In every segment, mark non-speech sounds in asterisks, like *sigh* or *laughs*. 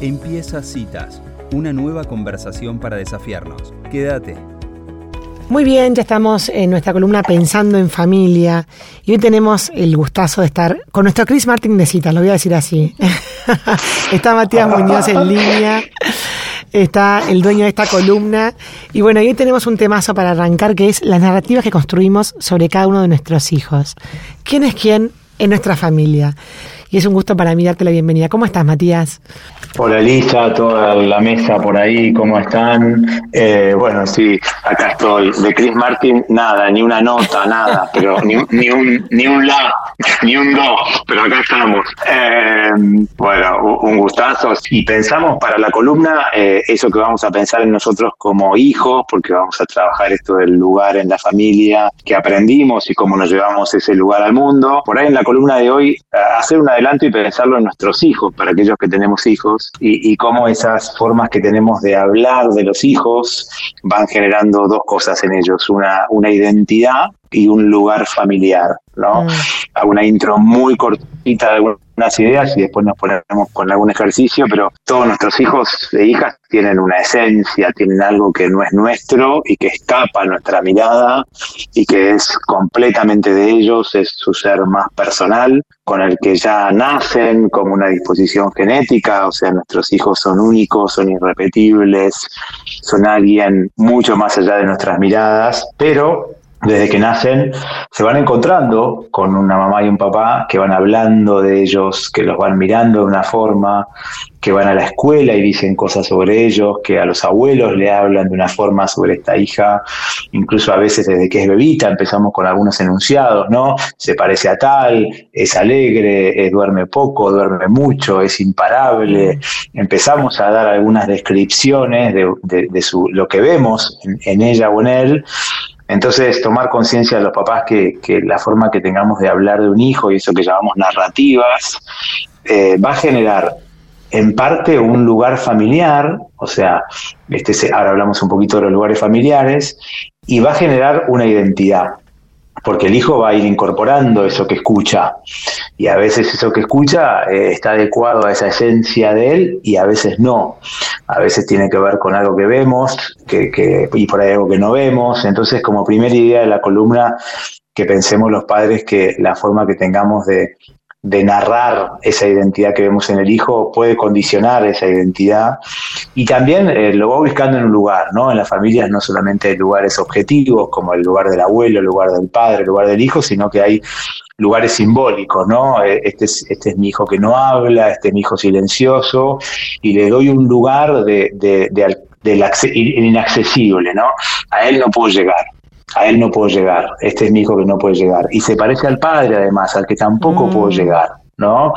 Empieza Citas, una nueva conversación para desafiarnos. Quédate. Muy bien, ya estamos en nuestra columna Pensando en Familia y hoy tenemos el gustazo de estar con nuestro Chris Martin de Citas, lo voy a decir así. *laughs* Está Matías Muñoz en línea, está el dueño de esta columna y bueno, hoy tenemos un temazo para arrancar que es las narrativas que construimos sobre cada uno de nuestros hijos. ¿Quién es quién en nuestra familia? Y es un gusto para mí darte la bienvenida. ¿Cómo estás, Matías? Hola, Lisa, toda la mesa por ahí, ¿cómo están? Eh, bueno, sí, acá estoy. De Chris Martin, nada, ni una nota, nada, *laughs* pero ni, ni un ni un la, *laughs* ni un do, pero acá estamos. Eh, bueno, un gustazo. Y pensamos para la columna eh, eso que vamos a pensar en nosotros como hijos, porque vamos a trabajar esto del lugar en la familia que aprendimos y cómo nos llevamos ese lugar al mundo. Por ahí en la columna de hoy, hacer una adelanto y pensarlo en nuestros hijos, para aquellos que tenemos hijos, y, y cómo esas formas que tenemos de hablar de los hijos van generando dos cosas en ellos, una, una identidad y un lugar familiar, ¿no? Mm. Una intro muy cortita de algunas ideas y después nos ponemos con algún ejercicio, pero todos nuestros hijos e hijas tienen una esencia, tienen algo que no es nuestro y que escapa a nuestra mirada y que es completamente de ellos, es su ser más personal, con el que ya nacen como una disposición genética, o sea, nuestros hijos son únicos, son irrepetibles, son alguien mucho más allá de nuestras miradas, pero desde que nacen, se van encontrando con una mamá y un papá que van hablando de ellos, que los van mirando de una forma, que van a la escuela y dicen cosas sobre ellos, que a los abuelos le hablan de una forma sobre esta hija, incluso a veces desde que es bebita empezamos con algunos enunciados, ¿no? Se parece a tal, es alegre, duerme poco, duerme mucho, es imparable. Empezamos a dar algunas descripciones de, su, lo que vemos en ella o en él entonces, tomar conciencia de los papás que, la forma que tengamos de hablar de un hijo y eso que llamamos narrativas, eh, va a generar en parte un lugar familiar, o sea, este, ahora hablamos un poquito de los lugares familiares, y va a generar una identidad porque el hijo va a ir incorporando eso que escucha y a veces eso que escucha eh, está adecuado a esa esencia de él y a veces no. A veces tiene que ver con algo que vemos que, y por ahí algo que no vemos. Entonces, como primera idea de la columna, que pensemos los padres que la forma que tengamos de, de narrar esa identidad que vemos en el hijo puede condicionar esa identidad y también eh, lo va buscando en un lugar, ¿no? En las familias no solamente hay lugares objetivos como el lugar del abuelo, el lugar del padre, el lugar del hijo, sino que hay lugares simbólicos, ¿no? Eh, este es, este es mi hijo que no habla, este es mi hijo silencioso y le doy un lugar de, de, de, inaccesible, ¿no? A él no puedo llegar a él no puedo llegar, este es mi hijo que no puede llegar. Y se parece al padre además, al que tampoco puedo mm. llegar. ¿No?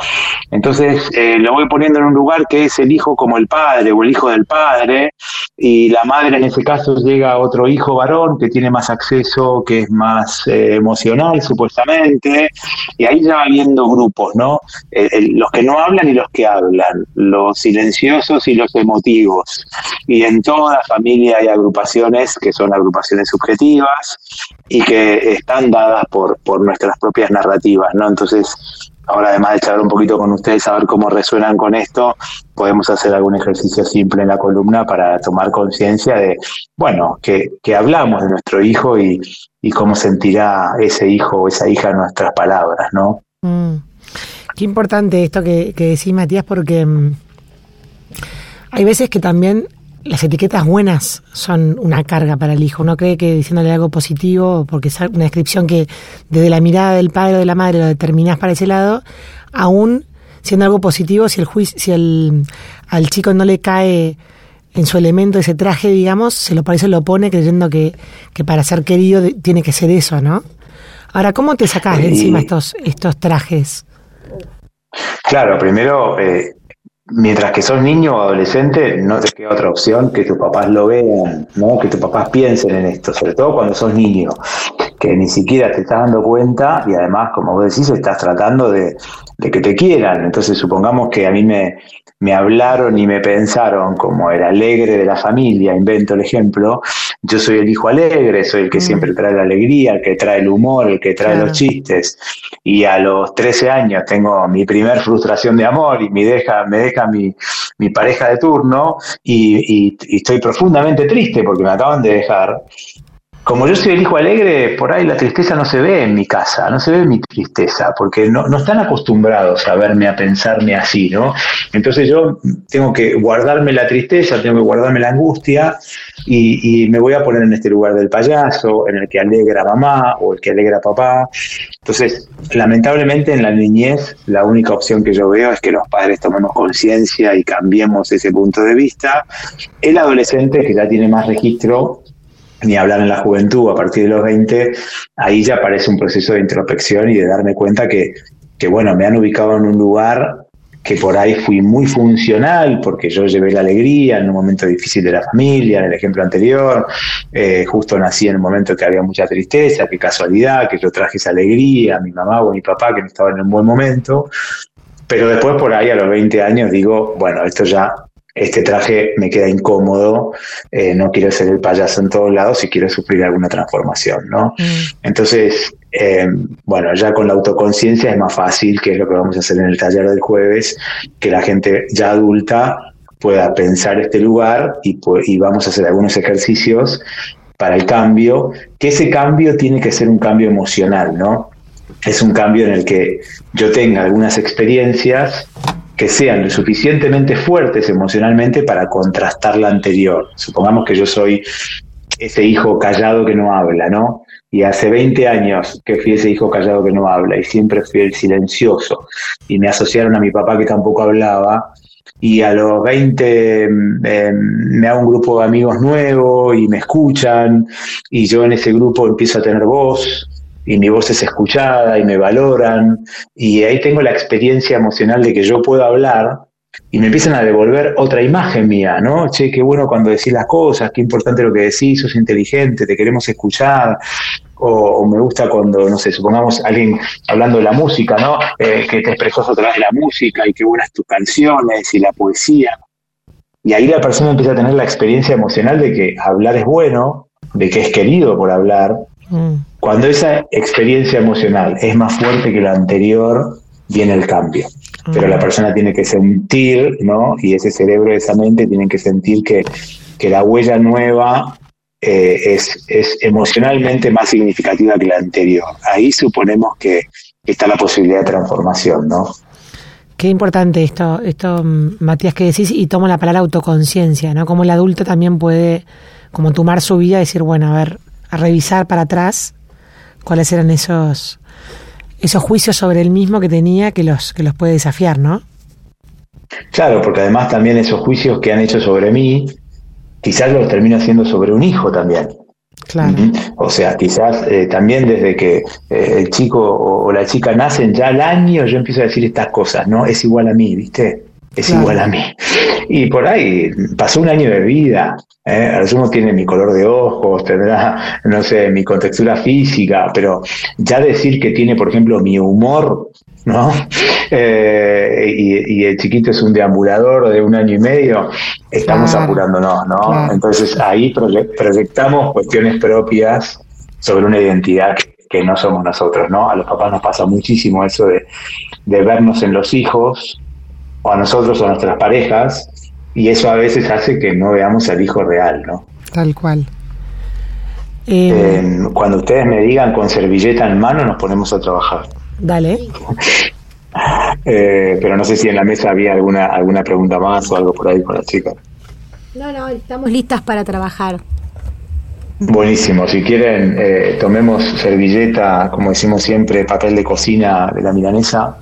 Entonces eh, lo voy poniendo en un lugar que es el hijo como el padre o el hijo del padre, y la madre en ese caso llega a otro hijo varón que tiene más acceso, que es más eh, emocional supuestamente, y ahí ya va viendo grupos, ¿no? los que no hablan y los que hablan, los silenciosos y los emotivos. Y en toda familia hay agrupaciones que son agrupaciones subjetivas y que están dadas por, por nuestras propias narrativas, ¿no? Entonces, Ahora, además de charlar un poquito con ustedes, a ver cómo resuenan con esto, podemos hacer algún ejercicio simple en la columna para tomar conciencia de, bueno, que, que, hablamos de nuestro hijo y, y, cómo sentirá ese hijo o esa hija nuestras palabras, ¿no? Mm. Qué importante esto que, que decís, Matías, porque mm, hay veces que también las etiquetas buenas son una carga para el hijo. Uno cree que diciéndole algo positivo, porque es una descripción que desde la mirada del padre o de la madre lo determinás para ese lado, aún siendo algo positivo, si el juicio, si el, al chico no le cae en su elemento ese traje, digamos, se lo parece, lo pone creyendo que, que para ser querido tiene que ser eso, ¿no? Ahora, ¿cómo te sacás de encima estos, estos trajes? Claro, primero eh, mientras que sos niño o adolescente, no te queda otra opción que tus papás lo vean, ¿no? que tus papás piensen en esto, sobre todo cuando sos niño, que ni siquiera te estás dando cuenta y además, como vos decís, estás tratando de, de que te quieran. Entonces, supongamos que a mí me, me hablaron y me pensaron como el alegre de la familia, invento el ejemplo, yo soy el hijo alegre, soy el que mm. siempre trae la alegría, el que trae el humor, el que trae los chistes. Y a los 13 años tengo mi primer frustración de amor y me deja, me deja mi, mi pareja de turno y, y estoy profundamente triste porque me acaban de dejar como yo soy el hijo alegre, por ahí la tristeza no se ve en mi casa, no se ve mi tristeza, porque no, no están acostumbrados a verme, a pensarme así, ¿no? Entonces yo tengo que guardarme la tristeza, tengo que guardarme la angustia y, y, me voy a poner en este lugar del payaso, en el que alegra mamá o el que alegra a papá. Entonces, lamentablemente en la niñez la única opción que yo veo es que los padres tomemos conciencia y cambiemos ese punto de vista. El adolescente que ya tiene más registro ni hablar en la juventud, a partir de los 20, ahí ya aparece un proceso de introspección y de darme cuenta que, que, bueno, me han ubicado en un lugar que por ahí fui muy funcional, porque yo llevé la alegría en un momento difícil de la familia, en el ejemplo anterior, eh, justo nací en un momento que había mucha tristeza, qué casualidad, que yo traje esa alegría a mi mamá o a mi papá que no estaban en un buen momento, pero después por ahí a los 20 años digo, bueno, esto ya este traje me queda incómodo, eh, no quiero ser el payaso en todos lados y quiero sufrir alguna transformación, ¿no? Mm. Entonces, eh, bueno, ya con la autoconciencia es más fácil, que es lo que vamos a hacer en el taller del jueves, que la gente ya adulta pueda pensar este lugar y, y vamos a hacer algunos ejercicios para el cambio, que ese cambio tiene que ser un cambio emocional, ¿no? Es un cambio en el que yo tenga algunas experiencias que sean lo suficientemente fuertes emocionalmente para contrastar la anterior. Supongamos que yo soy ese hijo callado que no habla, ¿no? Y hace 20 años que fui ese hijo callado que no habla y siempre fui el silencioso. Y me asociaron a mi papá que tampoco hablaba. Y a los 20 em, me hago un grupo de amigos nuevo y me escuchan. Y yo en ese grupo empiezo a tener voz y mi voz es escuchada y me valoran y ahí tengo la experiencia emocional de que yo puedo hablar y me empiezan a devolver otra imagen mía, ¿no? Che, qué bueno cuando decís las cosas, qué importante lo que decís, sos inteligente, te queremos escuchar, o, me gusta cuando, no sé, supongamos alguien hablando de la música, ¿no? Eh, que te expresas a través de la música y qué buenas tus canciones y la poesía. Y ahí la persona empieza a tener la experiencia emocional de que hablar es bueno, de que es querido por hablar, Mm. Cuando esa experiencia emocional es más fuerte que la anterior, viene el cambio. Pero la mm. persona tiene que sentir, ¿no? Y ese cerebro, esa mente, tienen que sentir que, que la huella nueva eh, es, es emocionalmente más significativa que la anterior. Ahí suponemos que está la posibilidad de transformación, ¿no? Qué importante esto, esto, mm, Matías, que decís, y tomo la palabra autoconciencia, ¿no? Como el adulto también puede como tomar su vida y decir, bueno, a ver, a revisar para atrás cuáles eran esos, esos juicios sobre él mismo que tenía que los, que los puede desafiar, ¿no? Claro, porque además también esos juicios que han hecho sobre mí, quizás los termino haciendo sobre un hijo también. Claro. O sea, quizás eh, también desde que eh, el chico o, la chica nacen ya al año, yo empiezo a decir estas cosas, ¿no? Es igual a mí, ¿viste? Es igual a mí. Y por ahí pasó un año de vida, ¿eh? A lo tiene mi color de ojos, tendrá, no sé, mi contextura física, pero ya decir que tiene, por ejemplo, mi humor, ¿no? *laughs* Eh, y, el chiquito es un deambulador de un año y medio, estamos apurándonos, ¿no? Entonces ahí proyectamos cuestiones propias sobre una identidad que, no somos nosotros, ¿no? A los papás nos pasa muchísimo eso de, de vernos en los hijos, o a nosotros o a nuestras parejas, y eso a veces hace que no veamos al hijo real, ¿no? Tal cual. Eh, cuando ustedes me digan con servilleta en mano, nos ponemos a trabajar. Dale. *laughs* Eh, pero no sé si en la mesa había alguna alguna pregunta más o algo por ahí con la chica. No, no, estamos listas para trabajar. Buenísimo, si quieren eh, tomemos servilleta, como decimos siempre, papel de cocina de la milanesa,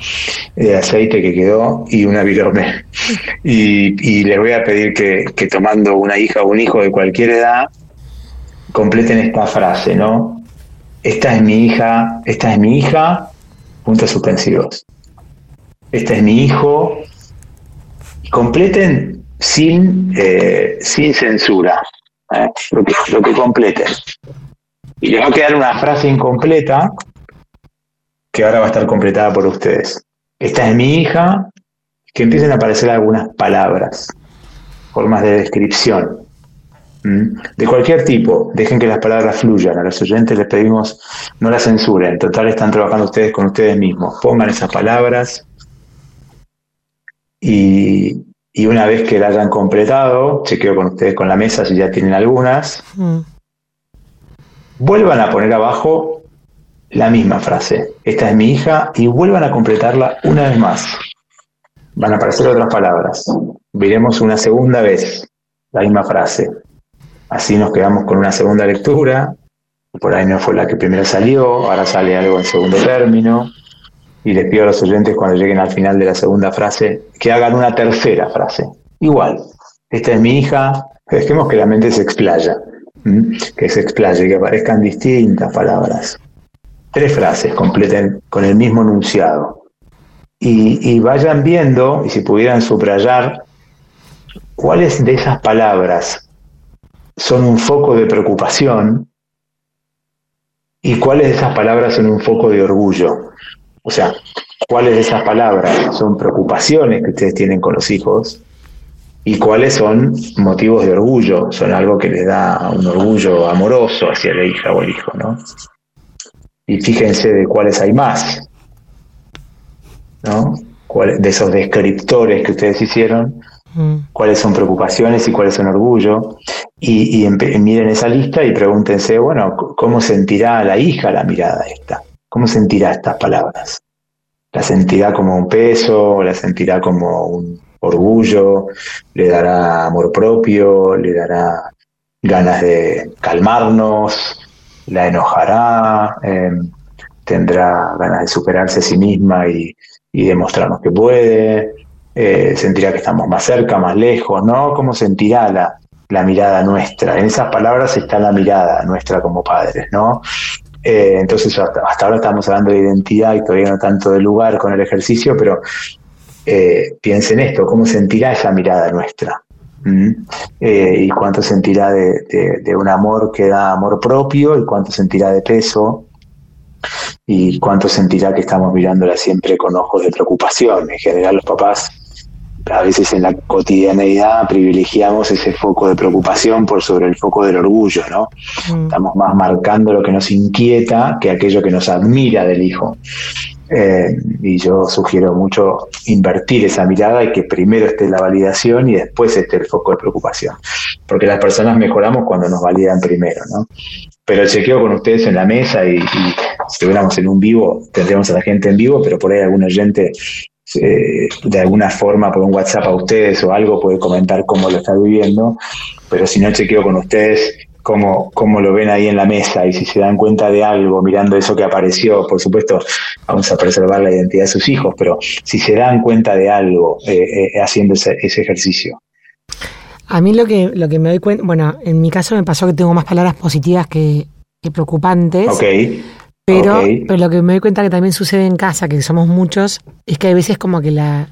de aceite que quedó y una virome. Y, les voy a pedir que, que tomando una hija o un hijo de cualquier edad, completen esta frase, ¿no? Esta es mi hija, esta es mi hija, puntos suspensivos. Este es mi hijo. Completen sin, eh, sin censura. Lo, que, lo que completen. Y le va a quedar una frase incompleta que ahora va a estar completada por ustedes. Esta es mi hija, que empiecen a aparecer algunas palabras, formas de descripción. De cualquier tipo, dejen que las palabras fluyan. A los oyentes les pedimos no las censuren. En total están trabajando ustedes con ustedes mismos. Pongan esas palabras y, una vez que la hayan completado, chequeo con ustedes con la mesa si ya tienen algunas. Vuelvan a poner abajo la misma frase. Esta es mi hija y vuelvan a completarla una vez más. Van a aparecer otras palabras. Veremos una segunda vez la misma frase. Así nos quedamos con una segunda lectura. Por ahí no fue la que primero salió, ahora sale algo en segundo término. Y les pido a los oyentes cuando lleguen al final de la segunda frase que hagan una tercera frase. Igual, esta es mi hija, dejemos que la mente se explaya, que se explaye, que aparezcan distintas palabras. Tres frases completen con el mismo enunciado. Y, y vayan viendo, y si pudieran subrayar, cuáles de esas palabras son un foco de preocupación y cuáles de esas palabras son un foco de orgullo. O sea, cuáles de esas palabras son preocupaciones que ustedes tienen con los hijos y cuáles son motivos de orgullo, son algo que les da un orgullo amoroso hacia la hija o el hijo, ¿no? Y fíjense de cuáles hay más, ¿no? De esos descriptores que ustedes hicieron, mm. cuáles son preocupaciones y cuáles son orgullo, y, miren esa lista y pregúntense, bueno, ¿cómo sentirá la hija la mirada esta? ¿Cómo sentirá estas palabras? ¿La sentirá como un peso? ¿La sentirá como un orgullo? ¿Le dará amor propio? ¿Le dará ganas de calmarnos? ¿La enojará? Em, ¿Tendrá ganas de superarse a sí misma y, demostrarnos que puede? Eh, sentirá que estamos más cerca, más lejos, ¿no? ¿Cómo sentirá la, la mirada nuestra. En esas palabras está la mirada nuestra como padres, ¿no? Eh, entonces hasta, ahora estamos hablando de identidad y todavía no tanto de lugar con el ejercicio, pero eh, piensen esto, ¿cómo sentirá esa mirada nuestra? ¿Mm? Eh, y cuánto sentirá de, un amor que da amor propio y cuánto sentirá de peso y cuánto sentirá que estamos mirándola siempre con ojos de preocupación. En general los papás a veces en la cotidianeidad privilegiamos ese foco de preocupación por sobre el foco del orgullo, ¿no? Mm. Estamos más marcando lo que nos inquieta que aquello que nos admira del hijo. Eh, y yo sugiero mucho invertir esa mirada y que primero esté la validación y después esté el foco de preocupación. Porque las personas mejoramos cuando nos validan primero, ¿no? Pero chequeo con ustedes en la mesa y, y si estuviéramos en un vivo, tendríamos a la gente en vivo, pero por ahí algún oyente eh, de alguna forma por un WhatsApp a ustedes o algo puede comentar cómo lo está viviendo, pero si no chequeo con ustedes cómo, cómo lo ven ahí en la mesa y si se dan cuenta de algo mirando eso que apareció, por supuesto vamos a preservar la identidad de sus hijos, pero si se dan cuenta de algo eh, eh, haciendo ese, ejercicio. A mí lo que, lo que me doy cuenta, bueno, en mi caso me pasó que tengo más palabras positivas que, que preocupantes. Ok. Pero, pero lo que me doy cuenta que también sucede en casa, que somos muchos, es que a veces como que la,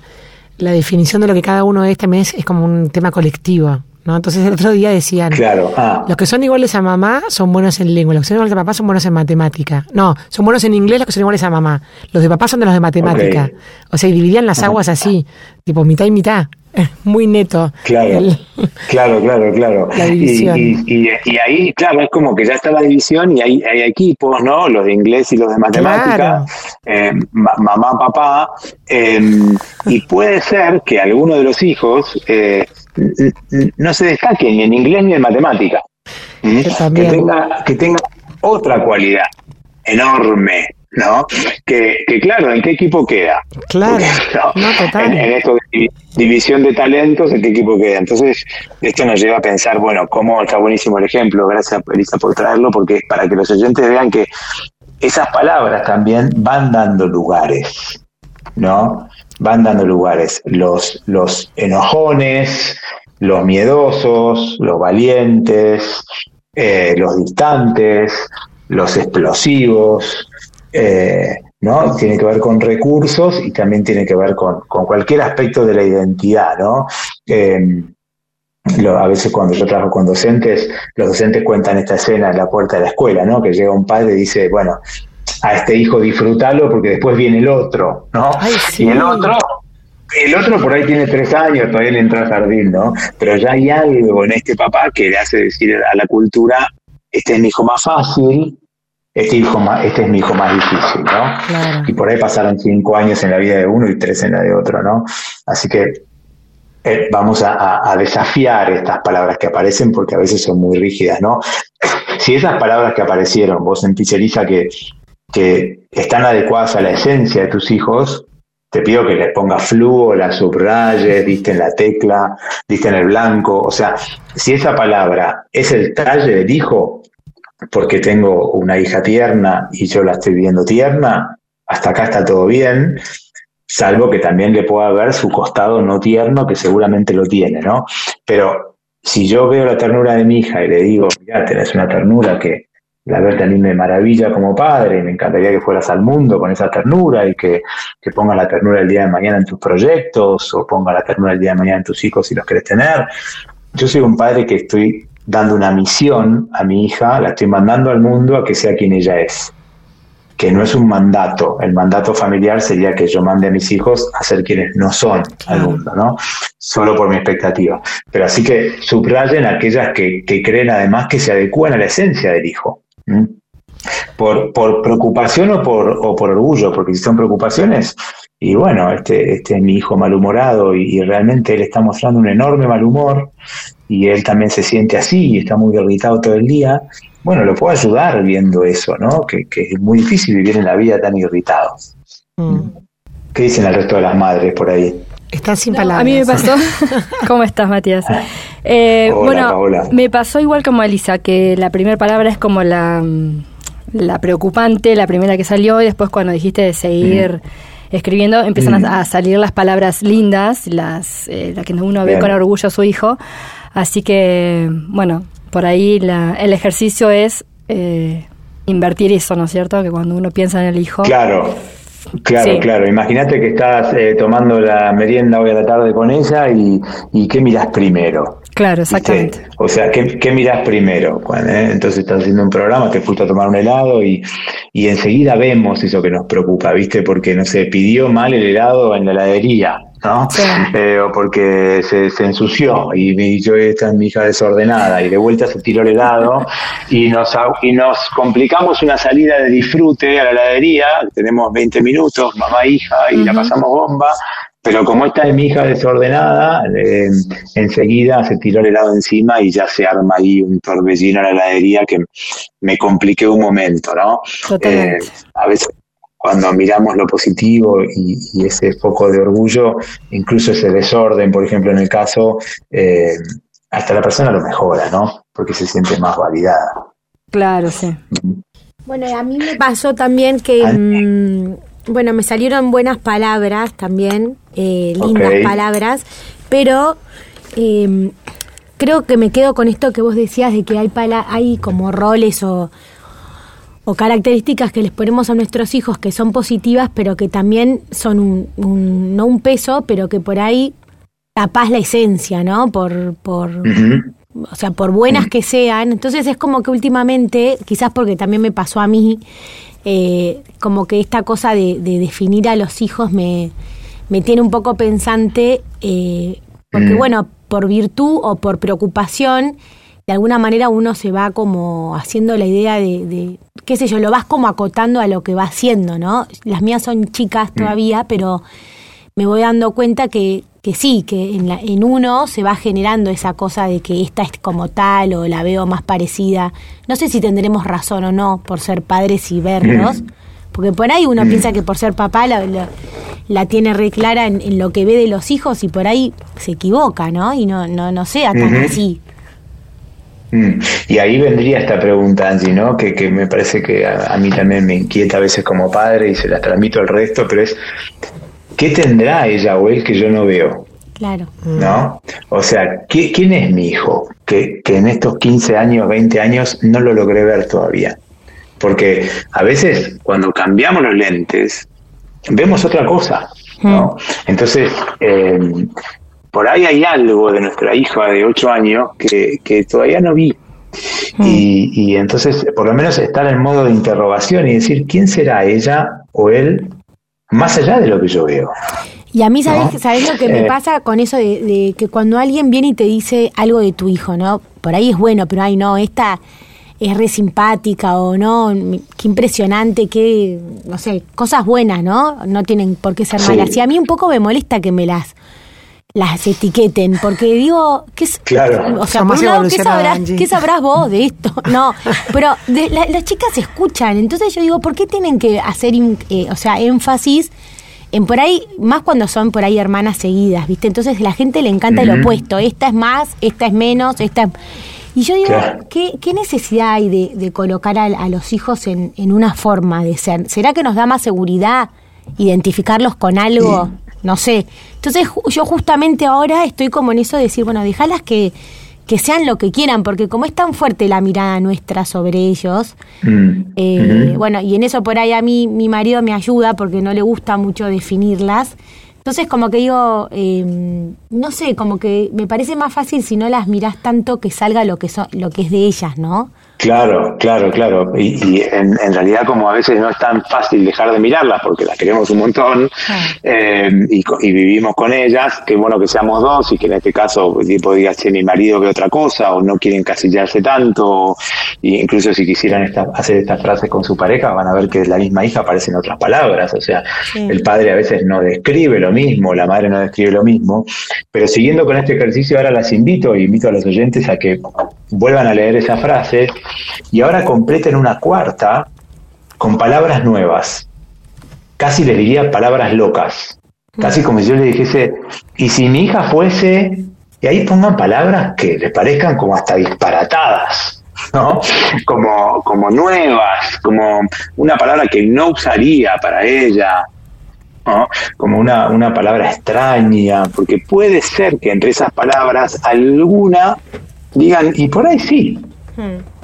la definición de lo que cada uno es también es, como un tema colectivo. ¿no? Entonces el otro día decían, claro, ah. los que son iguales a mamá son buenos en lengua, los que son iguales a papá son buenos en matemática. No, son buenos en inglés los que son iguales a mamá. Los de papá son de los de matemática. O sea, y dividían las aguas así, tipo mitad y mitad *laughs* muy neto. Claro, claro, claro, claro. *laughs* Y, ahí, claro, es como que ya está la división y hay, hay equipos, ¿no? Los de inglés y los de matemática, eh, mamá, papá, em, y puede ser que alguno de los hijos eh, no se destaque ni en inglés ni en matemática. Que, tenga, que tenga otra cualidad enorme, ¿no? Que, claro, ¿en qué equipo queda? Claro, En, esto de división de talentos, ¿en qué equipo queda? Entonces, esto nos lleva a pensar, bueno, cómo está buenísimo el ejemplo, gracias Elisa por traerlo, porque es para que los oyentes vean que esas palabras también van dando lugares, ¿no? Van dando lugares. Los, los enojones, los miedosos, los valientes, eh, los distantes, los explosivos, eh, ¿no? Tiene que ver con recursos y también tiene que ver con, cualquier aspecto de la identidad, ¿no? Em, a veces cuando yo trabajo con docentes, los docentes cuentan esta escena en la puerta de la escuela, ¿no? Que llega un padre y dice, bueno, a este hijo disfrútalo porque después viene el otro, ¿no? Y el otro, el otro por ahí tiene tres años, todavía le entra al jardín, ¿no? Pero ya hay algo en este papá que le hace decir a la cultura, este es mi hijo más fácil, este, hijo más, este es mi hijo más difícil, ¿no? Y por ahí pasaron cinco años en la vida de uno y tres en la de otro, ¿no? Así que eh, vamos a, desafiar estas palabras que aparecen porque a veces son muy rígidas, ¿no? *laughs* Si esas palabras que aparecieron, vos sentís, Elisa, que, que están adecuadas a la esencia de tus hijos, te pido que les pongas fluo, la subrayes, diste en la tecla, diste en el blanco. O sea, si esa palabra es el talle del hijo, porque tengo una hija tierna y yo la estoy viendo tierna, hasta acá está todo bien, salvo que también le pueda ver su costado no tierno, que seguramente lo tiene, ¿no? Pero si yo veo la ternura de mi hija y le digo, ya tenés una ternura que, la verdad a mí me maravilla como padre y me encantaría que fueras al mundo con esa ternura y que, que pongas la ternura el día de mañana en tus proyectos o pongas la ternura el día de mañana en tus hijos si los querés tener. Yo soy un padre que estoy dando una misión a mi hija, la estoy mandando al mundo a que sea quien ella es, que no es un mandato. El mandato familiar sería que yo mande a mis hijos a ser quienes no son al mundo, ¿no? Solo por mi expectativa. Pero así que subrayen aquellas que, que creen además que se adecúan a la esencia del hijo. Por, por preocupación o por, o por orgullo, porque si son preocupaciones, y bueno, este, este es mi hijo malhumorado y, realmente él está mostrando un enorme mal humor y él también se siente así y está muy irritado todo el día, bueno, lo puedo ayudar viendo eso, ¿no? Que, es muy difícil vivir en la vida tan irritado. Mm. ¿Qué dicen el resto de las madres por ahí? Está sin palabras. A mí me *laughs* pasó. *laughs* ¿Cómo estás, Matías? Eh, bueno, me pasó igual como a Elisa, que la primera palabra es como la, la preocupante, la primera que salió, y después cuando dijiste de seguir escribiendo, empiezan a, salir las palabras lindas, las, eh, que uno ve con orgullo a su hijo. Así que, bueno, por ahí la, el ejercicio es eh, invertir eso, ¿no es cierto? Que cuando uno piensa en el hijo. Claro Claro, claro. Imagínate que estás eh, tomando la merienda hoy a la tarde con ella y, y ¿qué miras primero? Claro, exactamente. O sea, ¿qué, qué miras primero? Eh, entonces estás haciendo un programa, te fuiste a tomar un helado y, y enseguida vemos eso que nos preocupa, ¿viste? Porque, no sé, pidió mal el helado en la heladería ¿no? Eh, o porque se, se, ensució y, yo esta es mi hija desordenada y de vuelta se tiró el helado y nos, y nos complicamos una salida de disfrute a la heladería, tenemos 20 minutos, mamá e hija, y la pasamos bomba, pero como esta es mi hija desordenada, eh, enseguida se tiró el helado encima y ya se arma ahí un torbellino en la heladería que me compliqué un momento, ¿no? Eh, a veces cuando miramos lo positivo y, ese foco de orgullo, incluso ese desorden, por ejemplo, en el caso, eh, hasta la persona lo mejora, ¿no? Porque se siente más validada. Claro, sí. Bueno, a mí me pasó también que, mm, bueno, me salieron buenas palabras también, eh, lindas palabras, pero em, creo que me quedo con esto que vos decías de que hay, hay como roles o o características que les ponemos a nuestros hijos que son positivas, pero que también son un, no un peso, pero que por ahí tapás la esencia, ¿no? Por, por, o sea, por buenas que sean. Entonces es como que últimamente, quizás porque también me pasó a mí, eh, como que esta cosa de, definir a los hijos me, me tiene un poco pensante, eh, porque bueno, por virtud o por preocupación, de alguna manera uno se va como haciendo la idea de, qué sé yo, lo vas como acotando a lo que va haciendo, ¿no? Las mías son chicas mm. todavía, pero me voy dando cuenta que, que sí, que en, la, en uno se va generando esa cosa de que esta es como tal o la veo más parecida. No sé si tendremos razón o no por ser padres y verlos, mm. porque por ahí uno mm. piensa que por ser papá la, la, tiene re clara en, lo que ve de los hijos y por ahí se equivoca, ¿no? Y no, no, no sea tan así. Mm. Y ahí vendría esta pregunta, Angie, ¿no? Que, que me parece que a, mí también me inquieta a veces como padre y se la transmito al resto, pero es, ¿qué tendrá ella o él que yo no veo? Claro. ¿No? O sea, ¿quién es mi hijo? Que, que en estos 15 años, 20 años no lo logré ver todavía. Porque a veces cuando cambiamos los lentes, vemos otra cosa, ¿no? Mm. Entonces, eh, por ahí hay algo de nuestra hija de 8 años que, que todavía no vi. Mm. Y, y, entonces, por lo menos estar en modo de interrogación y decir, ¿quién será ella o él más allá de lo que yo veo? Y a mí, ¿sabes, ¿sabes lo que me eh. pasa con eso de, que cuando alguien viene y te dice algo de tu hijo, ¿no? Por ahí es bueno, pero ay, no, esta es re simpática o no, qué impresionante, qué, no sé, cosas buenas, ¿no? No tienen por qué ser malas. Y a mí un poco me molesta que me las las etiqueten, porque digo, ¿qué, es, claro. o sea, por ¿qué sabrás, ¿qué sabrás vos de esto? *laughs* No, pero las chicas escuchan, entonces yo digo, ¿por qué tienen que hacer, eh, o sea, énfasis en por ahí, más cuando son por ahí hermanas seguidas, ¿viste? Entonces la gente le encanta el opuesto, esta es más, esta es menos, esta es... Y yo digo, ¿qué, ¿qué, necesidad hay de, de colocar a, a, los hijos en, en, una forma de ser? ¿Será que nos da más seguridad identificarlos con algo? No sé. Entonces yo justamente ahora estoy como en eso de decir, bueno, déjalas que, que sean lo que quieran, porque como es tan fuerte la mirada nuestra sobre ellos, mm. eh, bueno, y en eso por ahí a mí mi marido me ayuda porque no le gusta mucho definirlas. Entonces como que digo, eh, no sé, como que me parece más fácil si no las miras tanto que salga lo que, son, lo que es de ellas, ¿no? Claro, claro, claro. Y, en, realidad como a veces no es tan fácil dejar de mirarlas porque las queremos un montón eh, y, vivimos con ellas, que bueno que seamos dos y que en este caso tipo diga, che, mi marido ve otra cosa o no quieren casillarse tanto, y incluso si quisieran hacer estas frases con su pareja van a ver que la misma hija aparece en otras palabras, o sea, el padre a veces no describe lo mismo, la madre no describe lo mismo, pero siguiendo con este ejercicio ahora las invito y invito a los oyentes a que vuelvan a leer esa frase y ahora completen una cuarta con palabras nuevas. Casi les diría palabras locas. Casi como si yo le dijese, y si mi hija fuese, y ahí pongan palabras que les parezcan como hasta disparatadas, ¿no? *laughs* Como, como nuevas, como una palabra que no usaría para ella, ¿no? como una, una palabra extraña, porque puede ser que entre esas palabras alguna digan, y por ahí sí,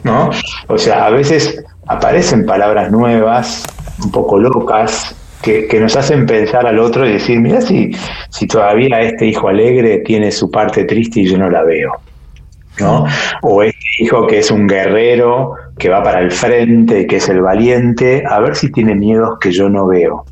¿no? O sea, a veces aparecen palabras nuevas, un poco locas, que, que, nos hacen pensar al otro y decir, mira si, si todavía este hijo alegre tiene su parte triste y yo no la veo. ¿no? O este hijo que es un guerrero, que va para el frente, que es el valiente, a ver si tiene miedos que yo no veo.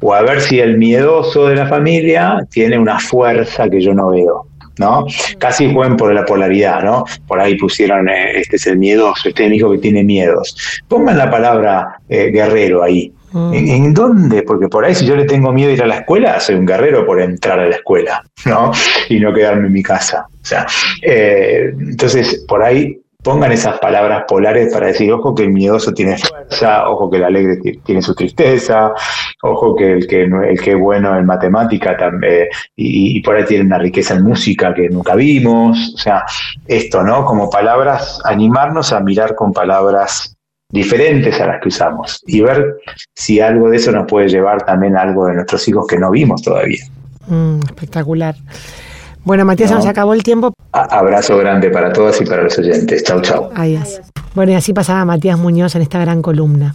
O a ver si el miedoso de la familia tiene una fuerza que yo no veo. ¿No? Casi juegan por la polaridad, ¿no? Por ahí pusieron, eh, este es el miedoso, este es el hijo que tiene miedos. Pongan la palabra eh, guerrero ahí. Mm. ¿En, dónde? Porque por ahí si yo le tengo miedo a ir a la escuela, soy un guerrero por entrar a la escuela, ¿no? Y no quedarme en mi casa. O sea, eh, entonces por ahí pongan esas palabras polares para decir, ojo que el miedoso tiene fuerza, ojo que el alegre tiene su tristeza, ojo que el que, el que es bueno en matemática también, y, por ahí tiene una riqueza en música que nunca vimos, o sea, esto, ¿no? Como palabras, animarnos a mirar con palabras diferentes a las que usamos y ver si algo de eso nos puede llevar también a algo de nuestros hijos que no vimos todavía. Mm, espectacular. Bueno, Matías, se nos acabó el tiempo. abrazo grande para todos y para los oyentes. Chau, chau. Adiós. Bueno, y así pasaba Matías Muñoz en esta gran columna.